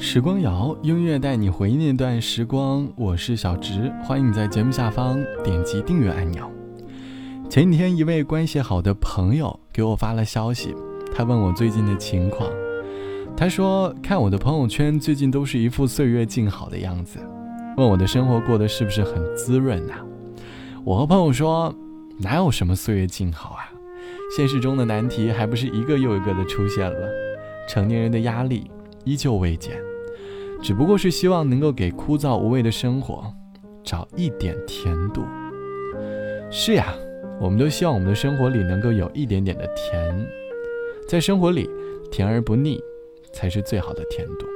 时光谣，音乐带你回忆那段时光。我是小直，欢迎你在节目下方点击订阅按钮。前几天，一位关系好的朋友给我发了消息，他问我最近的情况。他说看我的朋友圈，最近都是一副岁月静好的样子，问我的生活过得是不是很滋润呐？我和朋友说，哪有什么岁月静好啊？现实中的难题还不是一个又一个的出现了，成年人的压力依旧未减。只不过是希望能够给枯燥无味的生活找一点甜度。是呀，我们都希望我们的生活里能够有一点点的甜，在生活里甜而不腻才是最好的甜度。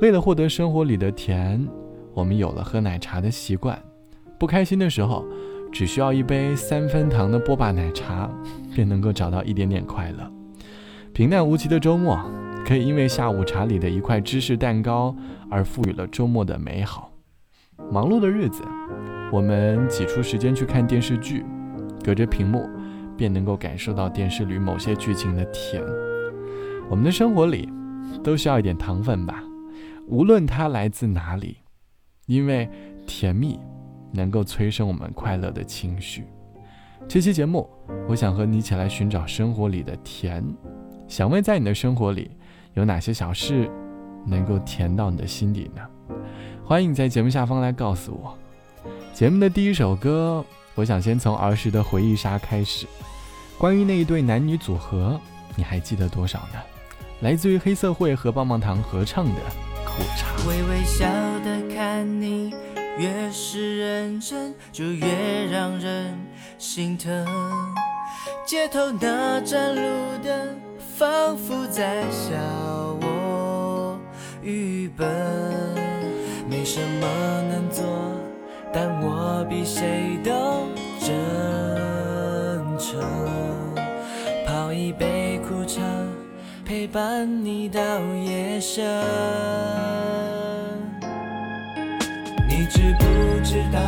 为了获得生活里的甜，我们有了喝奶茶的习惯。不开心的时候，只需要一杯三分糖的波霸奶茶，便能够找到一点点快乐。平淡无奇的周末。可以因为下午茶里的一块芝士蛋糕而赋予了周末的美好。忙碌的日子，我们挤出时间去看电视剧，隔着屏幕便能够感受到电视里某些剧情的甜。我们的生活里都需要一点糖分吧，无论它来自哪里，因为甜蜜能够催生我们快乐的情绪。这期节目，我想和你一起来寻找生活里的甜。想问，在你的生活里？有哪些小事能够甜到你的心底呢？欢迎你在节目下方来告诉我。节目的第一首歌，我想先从儿时的回忆杀开始。关于那一对男女组合，你还记得多少呢？来自于黑涩会和棒棒糖合唱的《苦茶》。微微笑的看你，越是认真，就越让人心疼。街头那盏路灯。仿佛在笑我愚笨，没什么能做，但我比谁都真诚。泡一杯苦茶，陪伴你到夜深。你知不知道，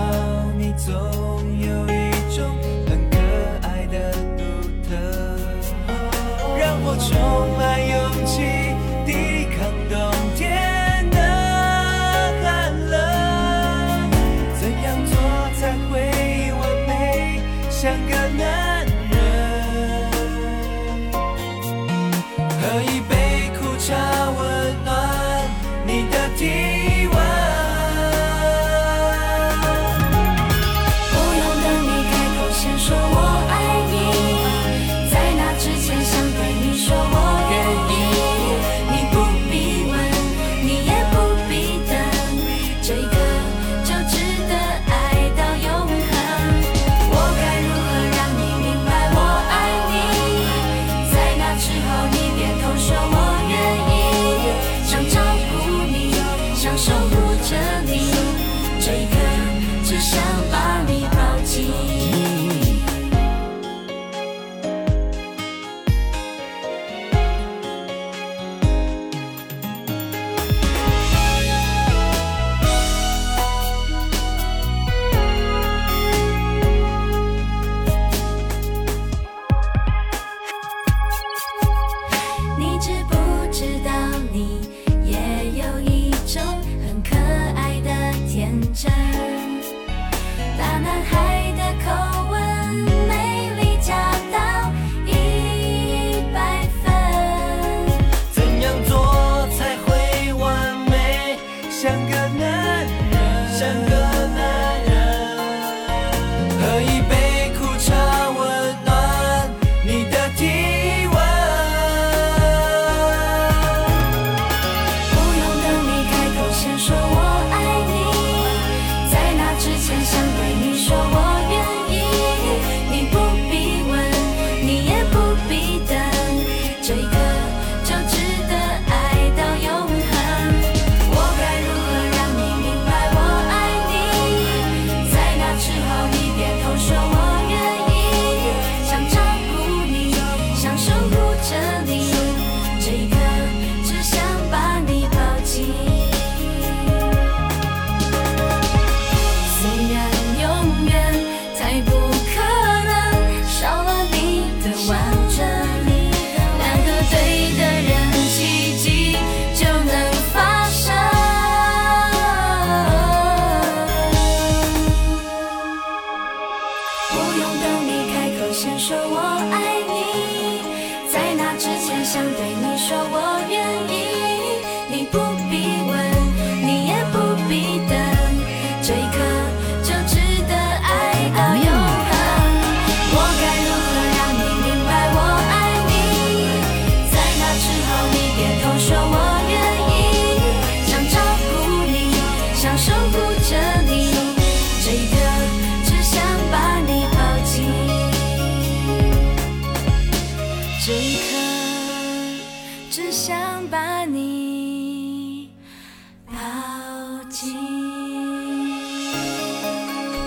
可以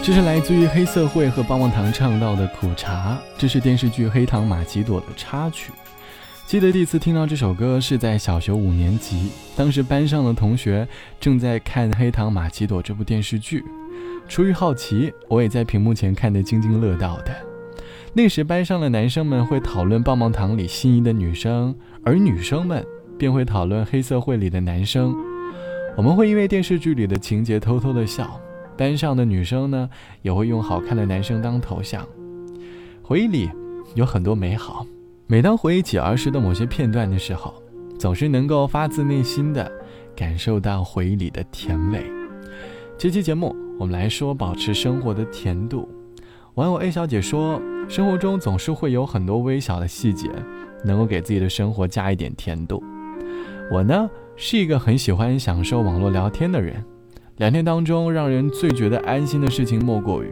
这是来自于黑涩会和棒棒糖唱到的《苦茶》，这是电视剧《黑糖玛奇朵》的插曲。记得第一次听到这首歌是在小学五年级，当时班上的同学正在看《黑糖玛奇朵》这部电视剧，出于好奇，我也在屏幕前看得津津乐道的。那时班上的男生们会讨论棒棒糖里心仪的女生，而女生们便会讨论黑涩会里的男生。我们会因为电视剧里的情节偷偷的笑，班上的女生呢也会用好看的男生当头像。回忆里有很多美好。每当回忆起儿时的某些片段的时候，总是能够发自内心的感受到回忆里的甜味。这期节目我们来说保持生活的甜度。网友 A 小姐说，生活中总是会有很多微小的细节，能够给自己的生活加一点甜度。我呢是一个很喜欢享受网络聊天的人，聊天当中让人最觉得安心的事情莫过于，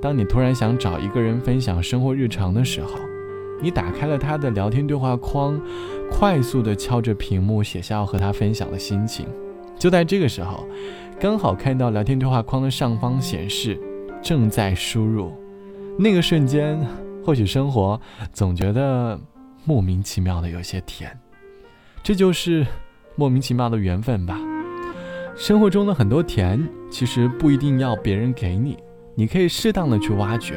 当你突然想找一个人分享生活日常的时候。你打开了他的聊天对话框，快速的敲着屏幕写下要和他分享的心情。就在这个时候，刚好看到聊天对话框的上方显示正在输入。那个瞬间，或许生活总觉得莫名其妙的有些甜。这就是莫名其妙的缘分吧。生活中的很多甜，其实不一定要别人给你，你可以适当的去挖掘。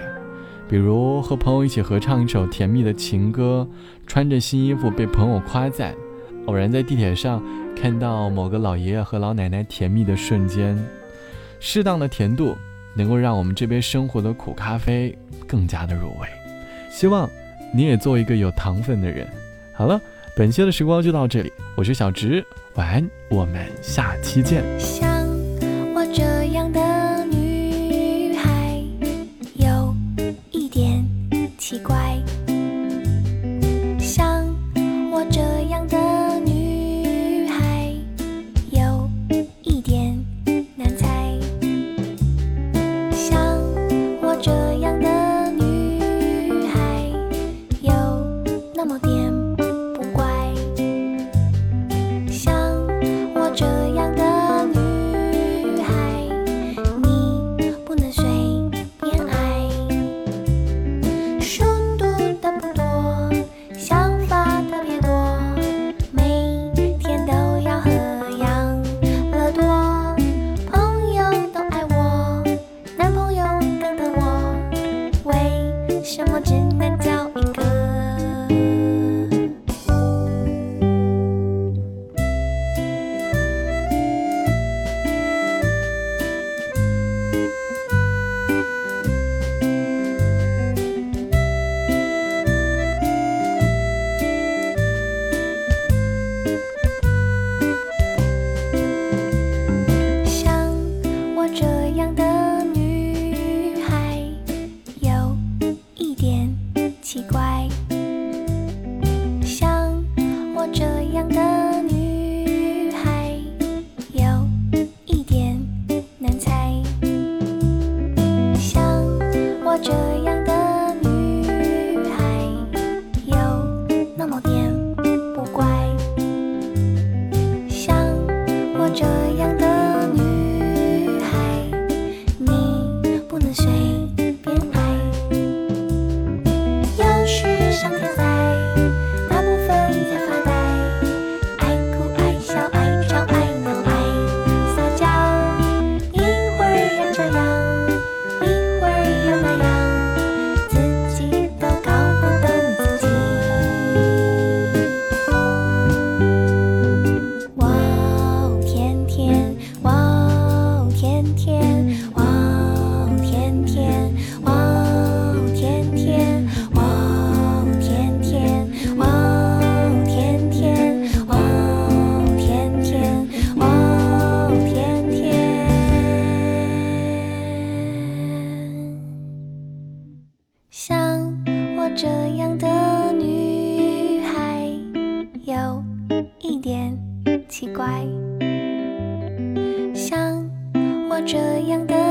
比如和朋友一起合唱一首甜蜜的情歌，穿着新衣服被朋友夸赞，偶然在地铁上看到某个老爷爷和老奶奶甜蜜的瞬间，适当的甜度能够让我们这杯生活的苦咖啡更加的入味。希望你也做一个有糖分的人。好了，本期的时光就到这里我是小植晚安我们下期见。像我这样的女孩有一点奇怪像我这样的女孩有一点难猜。像我这样的女孩有那么点怎样的